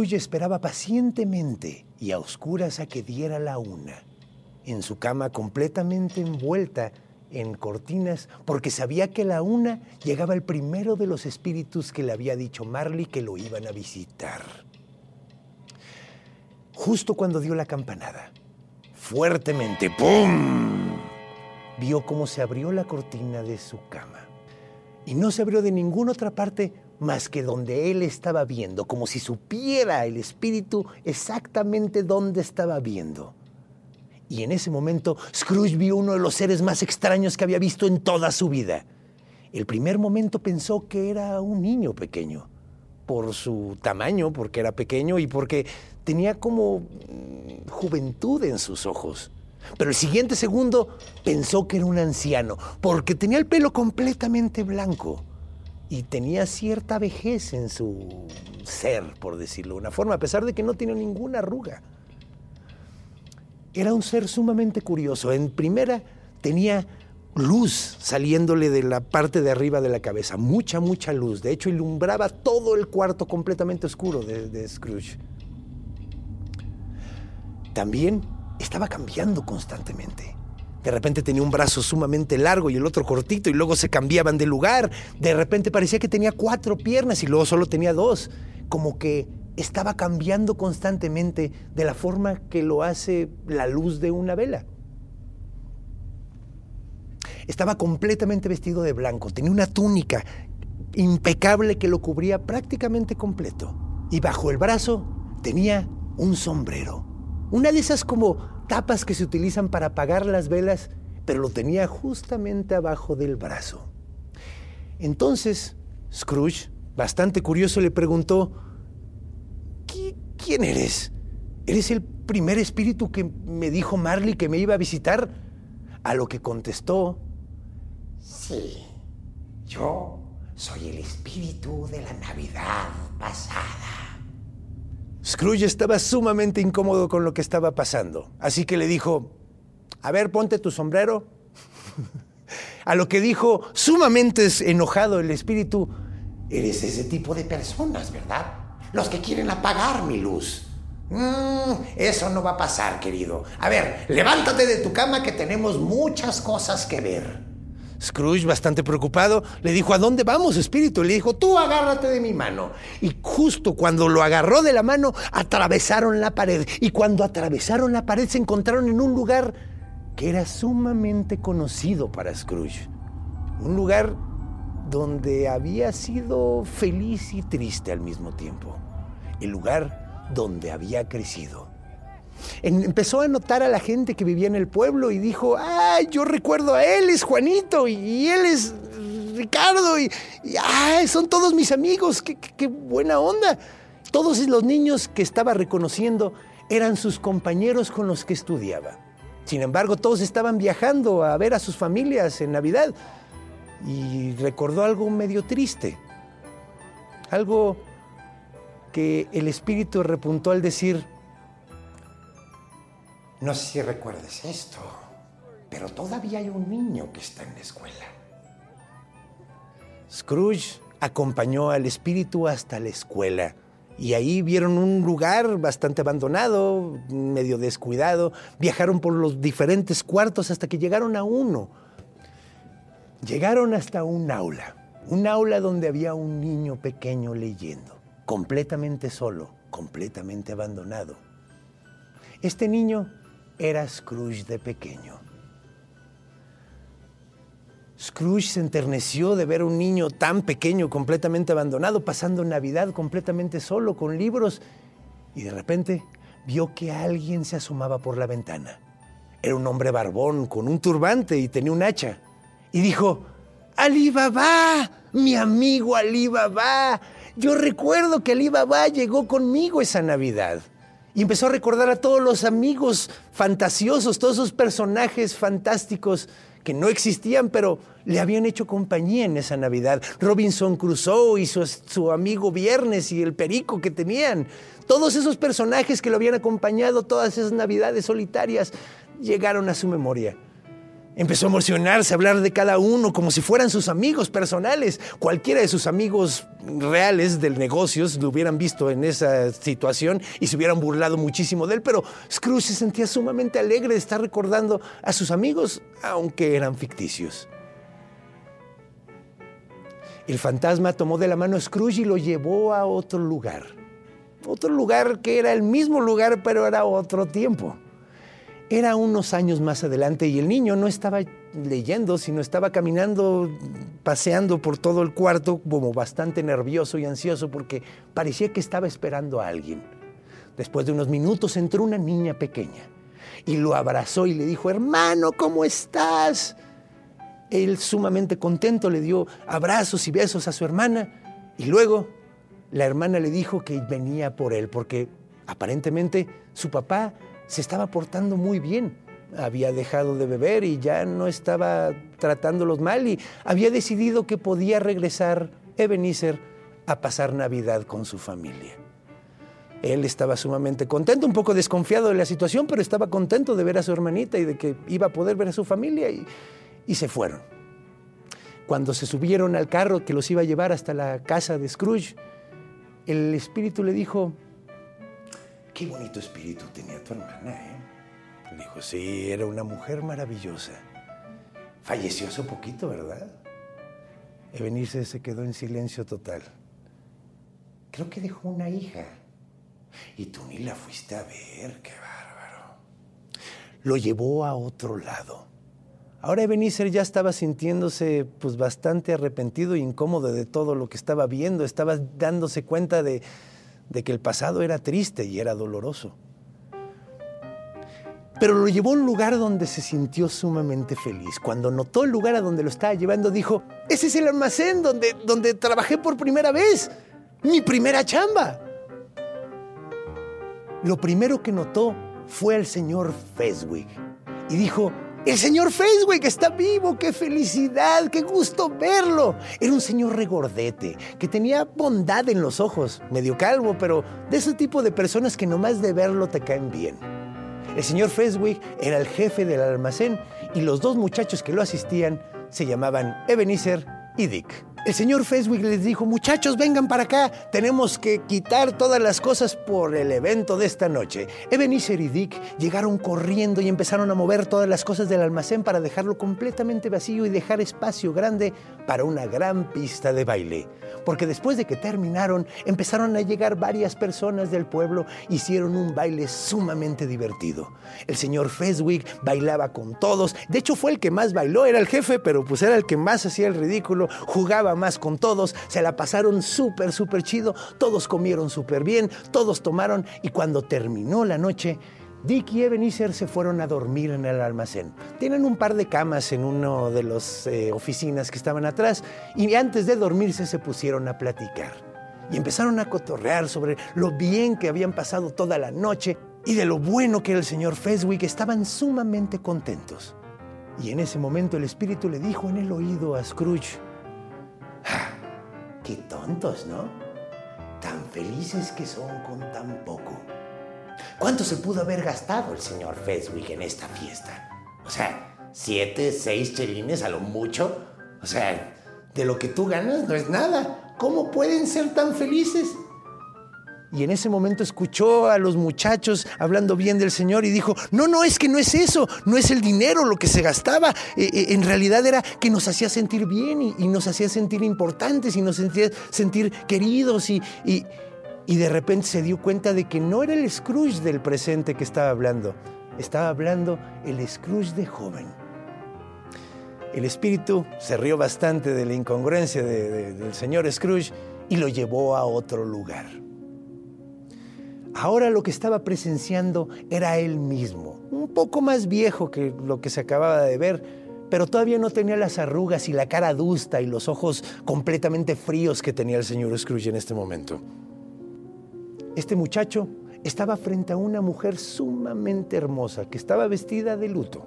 Scrooge esperaba pacientemente y a oscuras a que diera la una, en su cama completamente envuelta en cortinas, porque sabía que la una llegaba el primero de los espíritus que le había dicho Marley que lo iban a visitar. Justo cuando dio la campanada, fuertemente, ¡pum! vio cómo se abrió la cortina de su cama. Y no se abrió de ninguna otra parte más que donde él estaba viendo, como si supiera el espíritu exactamente dónde estaba viendo. Y en ese momento Scrooge vio uno de los seres más extraños que había visto en toda su vida. El primer momento pensó que era un niño pequeño, por su tamaño, porque era pequeño y porque tenía como mm, juventud en sus ojos. Pero el siguiente segundo pensó que era un anciano, porque tenía el pelo completamente blanco y tenía cierta vejez en su ser, por decirlo de una forma, a pesar de que no tenía ninguna arruga. Era un ser sumamente curioso. En primera tenía luz saliéndole de la parte de arriba de la cabeza, mucha, mucha luz. De hecho, ilumbraba todo el cuarto completamente oscuro de, de Scrooge. También estaba cambiando constantemente. De repente tenía un brazo sumamente largo y el otro cortito y luego se cambiaban de lugar. De repente parecía que tenía cuatro piernas y luego solo tenía dos. Como que estaba cambiando constantemente de la forma que lo hace la luz de una vela. Estaba completamente vestido de blanco, tenía una túnica impecable que lo cubría prácticamente completo. Y bajo el brazo tenía un sombrero. Una de esas como tapas que se utilizan para apagar las velas, pero lo tenía justamente abajo del brazo. Entonces, Scrooge, bastante curioso, le preguntó, "¿Qui- ¿quién eres? ¿Eres el primer espíritu que me dijo Marley que me iba a visitar? A lo que contestó, Sí, yo soy el espíritu de la Navidad pasada. Scrooge estaba sumamente incómodo con lo que estaba pasando, así que le dijo, a ver, ponte tu sombrero. A lo que dijo, sumamente enojado el espíritu, Eres ese tipo de personas, ¿verdad? Los que quieren apagar mi luz. Mm, eso no va a pasar, querido. A ver, levántate de tu cama que tenemos muchas cosas que ver. Scrooge, bastante preocupado, le dijo, ¿a dónde vamos, espíritu? Le dijo, tú agárrate de mi mano. Y justo cuando lo agarró de la mano, atravesaron la pared. Y cuando atravesaron la pared, se encontraron en un lugar que era sumamente conocido para Scrooge. Un lugar donde había sido feliz y triste al mismo tiempo. El lugar donde había crecido. Empezó a notar a la gente que vivía en el pueblo y dijo, ay, yo recuerdo a él, es Juanito, y, él es Ricardo, y, ay, son todos mis amigos, qué, qué- qué buena onda. Todos los niños que estaba reconociendo eran sus compañeros con los que estudiaba. Sin embargo, todos estaban viajando a ver a sus familias en Navidad y recordó algo medio triste, algo que el espíritu repuntó al decir, No sé si recuerdes esto, pero todavía hay un niño que está en la escuela. Scrooge acompañó al espíritu hasta la escuela y ahí vieron un lugar bastante abandonado, medio descuidado. Viajaron por los diferentes cuartos hasta que llegaron a uno. Llegaron hasta un aula, un aula donde había un niño pequeño leyendo, completamente solo, completamente abandonado. Este niño era Scrooge de pequeño. Scrooge se enterneció de ver a un niño tan pequeño, completamente abandonado, pasando Navidad completamente solo, con libros, y de repente vio que alguien se asomaba por la ventana. Era un hombre barbón, con un turbante y tenía un hacha. Y dijo, Ali Baba, mi amigo Ali Baba. Yo recuerdo que Ali Baba llegó conmigo esa Navidad. Y empezó a recordar a todos los amigos fantasiosos, todos esos personajes fantásticos que no existían, pero le habían hecho compañía en esa Navidad. Robinson Crusoe y su, su, amigo Viernes y el perico que tenían. Todos esos personajes que lo habían acompañado todas esas Navidades solitarias llegaron a su memoria. Empezó a emocionarse, a hablar de cada uno como si fueran sus amigos personales. Cualquiera de sus amigos reales del negocios lo hubieran visto en esa situación y se hubieran burlado muchísimo de él, pero Scrooge se sentía sumamente alegre de estar recordando a sus amigos, aunque eran ficticios. El fantasma tomó de la mano a Scrooge y lo llevó a otro lugar. Otro lugar que era el mismo lugar, pero era otro tiempo. Era unos años más adelante y el niño no estaba leyendo, sino estaba caminando, paseando por todo el cuarto como bastante nervioso y ansioso porque parecía que estaba esperando a alguien. Después de unos minutos entró una niña pequeña y lo abrazó y le dijo, hermano, ¿cómo estás? Él sumamente contento le dio abrazos y besos a su hermana y luego la hermana le dijo que venía por él porque aparentemente su papá se estaba portando muy bien. Había dejado de beber y ya no estaba tratándolos mal y había decidido que podía regresar Ebenezer a pasar Navidad con su familia. Él estaba sumamente contento, un poco desconfiado de la situación, pero estaba contento de ver a su hermanita y de que iba a poder ver a su familia y, y se fueron. Cuando se subieron al carro que los iba a llevar hasta la casa de Scrooge, el espíritu le dijo, Qué bonito espíritu tenía tu hermana, ¿eh? Dijo, sí, era una mujer maravillosa. Falleció hace poquito, ¿verdad? Ebenezer se quedó en silencio total. Creo que dejó una hija. Y tú ni la fuiste a ver, qué bárbaro. Lo llevó a otro lado. Ahora Ebenezer ya estaba sintiéndose pues bastante arrepentido e incómodo de todo lo que estaba viendo, estaba dándose cuenta de, de que el pasado era triste y era doloroso. Pero lo llevó a un lugar donde se sintió sumamente feliz. Cuando notó el lugar a donde lo estaba llevando, dijo, ese es el almacén donde, donde trabajé por primera vez, mi primera chamba. Lo primero que notó fue al señor Feswig y dijo, el señor Facebook está vivo, qué felicidad, qué gusto verlo. Era un señor regordete, que tenía bondad en los ojos, medio calvo, pero de ese tipo de personas que nomás de verlo te caen bien. El señor Feswick era el jefe del almacén y los dos muchachos que lo asistían se llamaban Ebenezer y Dick. El señor Feswick les dijo, muchachos, vengan para acá, tenemos que quitar todas las cosas por el evento de esta noche. Ebenezer y Dick llegaron corriendo y empezaron a mover todas las cosas del almacén para dejarlo completamente vacío y dejar espacio grande para una gran pista de baile. Porque después de que terminaron, empezaron a llegar varias personas del pueblo, hicieron un baile sumamente divertido. El señor Feswick bailaba con todos, de hecho fue el que más bailó, era el jefe, pero pues era el que más hacía el ridículo, jugaba más con todos, se la pasaron súper, súper chido, todos comieron súper bien, todos tomaron y cuando terminó la noche, Dick y Ebenezer se fueron a dormir en el almacén. Tienen un par de camas en una de las eh, oficinas que estaban atrás y antes de dormirse se pusieron a platicar. Y empezaron a cotorrear sobre lo bien que habían pasado toda la noche y de lo bueno que era el señor Feswick. Estaban sumamente contentos. Y en ese momento el espíritu le dijo en el oído a Scrooge, qué tontos, ¿no? Tan felices que son con tan poco. ¿Cuánto se pudo haber gastado el señor Feswick en esta fiesta? O sea, siete, seis chelines a lo mucho. O sea, de lo que tú ganas no es nada. ¿Cómo pueden ser tan felices? Y en ese momento escuchó a los muchachos hablando bien del Señor y dijo, no, no, es que no es eso, no es el dinero lo que se gastaba, eh, eh, en realidad era que nos hacía sentir bien y, nos hacía sentir importantes y nos hacía sentir queridos y, y, de repente se dio cuenta de que no era el Scrooge del presente que estaba hablando, estaba hablando el Scrooge de joven. El espíritu se rió bastante de la incongruencia de, de, del señor Scrooge y lo llevó a otro lugar. Ahora lo que estaba presenciando era él mismo, un poco más viejo que lo que se acababa de ver, pero todavía no tenía las arrugas y la cara adusta y los ojos completamente fríos que tenía el señor Scrooge en este momento. Este muchacho estaba frente a una mujer sumamente hermosa que estaba vestida de luto.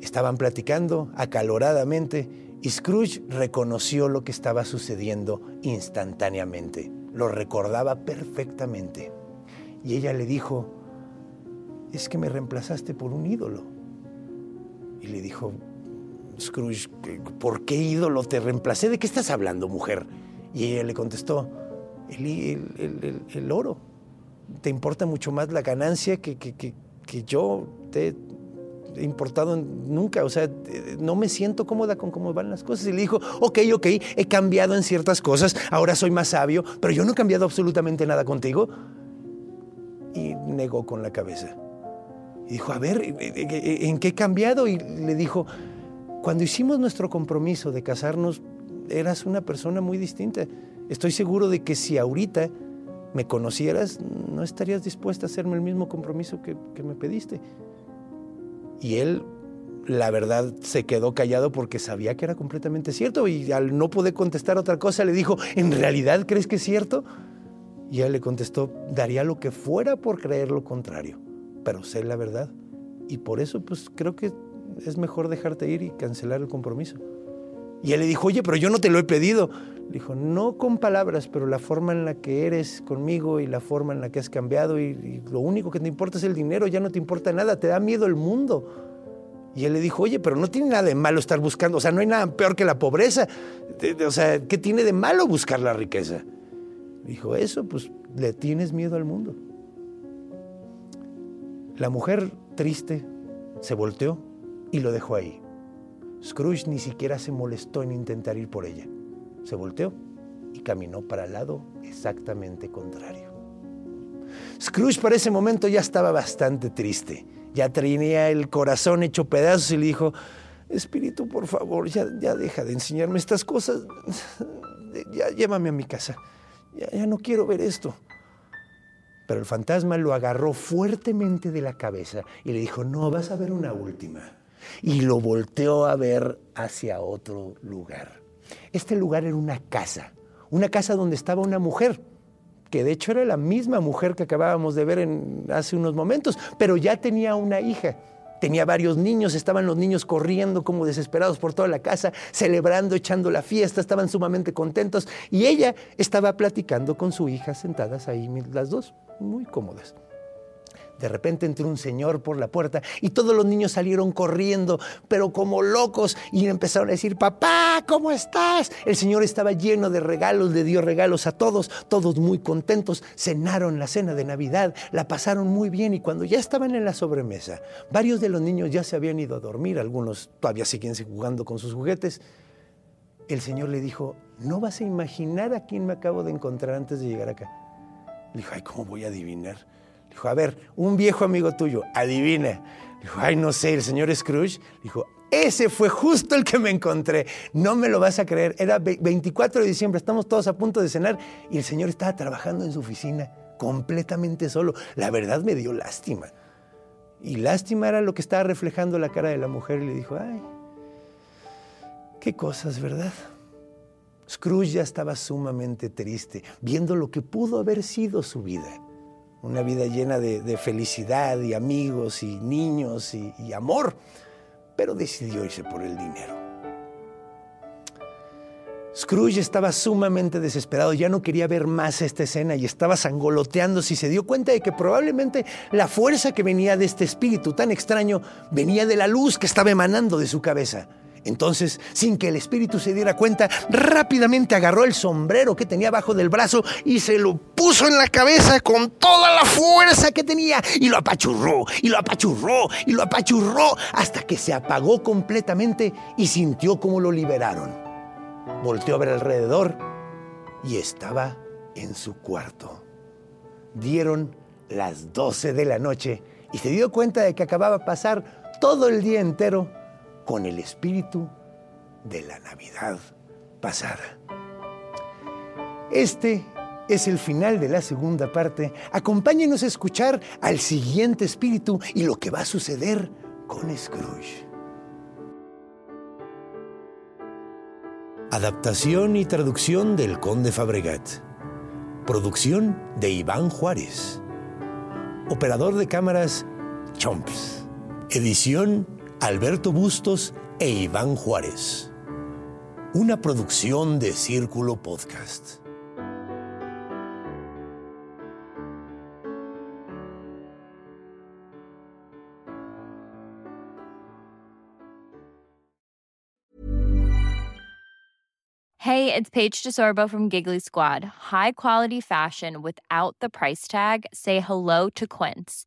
Estaban platicando acaloradamente y Scrooge reconoció lo que estaba sucediendo instantáneamente lo recordaba perfectamente. Y ella le dijo, es que me reemplazaste por un ídolo. Y le dijo, Scrooge, ¿por qué ídolo te reemplacé? ¿De qué estás hablando, mujer? Y ella le contestó, el, el, el, oro. Te importa mucho más la ganancia que, que, que, que yo te importado nunca, o sea, no me siento cómoda con cómo van las cosas. Y le dijo, ok, ok, he cambiado en ciertas cosas, ahora soy más sabio, pero yo no he cambiado absolutamente nada contigo. Y negó con la cabeza. Y dijo, a ver, ¿en qué he cambiado? Y le dijo, cuando hicimos nuestro compromiso de casarnos, eras una persona muy distinta. Estoy seguro de que si ahorita me conocieras, no estarías dispuesta a hacerme el mismo compromiso que, que me pediste. Y él, la verdad, se quedó callado porque sabía que era completamente cierto y al no poder contestar otra cosa le dijo, ¿en realidad crees que es cierto? Y él le contestó, daría lo que fuera por creer lo contrario, pero sé la verdad. Y por eso, pues creo que es mejor dejarte ir y cancelar el compromiso. Y él le dijo, oye, pero yo no te lo he pedido. Dijo, no con palabras, pero la forma en la que eres conmigo y la forma en la que has cambiado y, y, lo único que te importa es el dinero, ya no te importa nada, te da miedo el mundo. Y él le dijo, oye, pero no tiene nada de malo estar buscando, o sea, no hay nada peor que la pobreza. O sea, ¿qué tiene de malo buscar la riqueza? Dijo, eso, pues le tienes miedo al mundo. La mujer triste se volteó y lo dejó ahí. Scrooge ni siquiera se molestó en intentar ir por ella. Se volteó y caminó para el lado exactamente contrario. Scrooge para ese momento ya estaba bastante triste. Ya tenía el corazón hecho pedazos y le dijo, Espíritu, por favor, ya, ya deja de enseñarme estas cosas. Ya llévame a mi casa. Ya, ya no quiero ver esto. Pero el fantasma lo agarró fuertemente de la cabeza y le dijo, no, vas a ver una última y lo volteó a ver hacia otro lugar. Este lugar era una casa, una casa donde estaba una mujer, que de hecho era la misma mujer que acabábamos de ver hace unos momentos, pero ya tenía una hija. Tenía varios niños, estaban los niños corriendo como desesperados por toda la casa, celebrando, echando la fiesta, estaban sumamente contentos y ella estaba platicando con su hija sentadas ahí las dos, muy cómodas. De repente entró un señor por la puerta y todos los niños salieron corriendo, pero como locos, y empezaron a decir, papá, ¿cómo estás? El señor estaba lleno de regalos, le dio regalos a todos, todos muy contentos, cenaron la cena de Navidad, la pasaron muy bien y cuando ya estaban en la sobremesa, varios de los niños ya se habían ido a dormir, algunos todavía siguen jugando con sus juguetes. El señor le dijo, no vas a imaginar a quién me acabo de encontrar antes de llegar acá. Le dijo, ay, ¿cómo voy a adivinar? Dijo, a ver, un viejo amigo tuyo, adivina. Dijo, ay, no sé, el señor Scrooge. Dijo, ese fue justo el que me encontré. No me lo vas a creer. Era 24 de diciembre, estamos todos a punto de cenar y el señor estaba trabajando en su oficina, completamente solo. La verdad me dio lástima. Y lástima era lo que estaba reflejando la cara de la mujer y le dijo, ay, qué cosas, ¿verdad? Scrooge ya estaba sumamente triste, viendo lo que pudo haber sido su vida una vida llena de, felicidad y amigos y niños y, y amor, pero decidió irse por el dinero. Scrooge estaba sumamente desesperado, ya no quería ver más esta escena y estaba sangoloteándose y se dio cuenta de que probablemente la fuerza que venía de este espíritu tan extraño venía de la luz que estaba emanando de su cabeza. Entonces, sin que el espíritu se diera cuenta, rápidamente agarró el sombrero que tenía bajo del brazo y se lo puso en la cabeza con toda la fuerza que tenía y lo apachurró, y lo apachurró, y lo apachurró hasta que se apagó completamente y sintió como lo liberaron volteó a ver alrededor y estaba en su cuarto. Dieron las 12 de la noche y se dio cuenta de que acababa de pasar todo el día entero con el espíritu de la Navidad pasada. Este es el final de la segunda parte. Acompáñenos a escuchar al siguiente espíritu y lo que va a suceder con Scrooge. Adaptación y traducción del Conde Fabregat. Producción de Iván Juárez. Operador de cámaras Chomps. Edición Alberto Bustos e Iván Juárez. Una producción de Círculo Podcast. Hey, it's Paige DeSorbo from Giggly Squad. High quality fashion without the price tag. Say hello to Quince.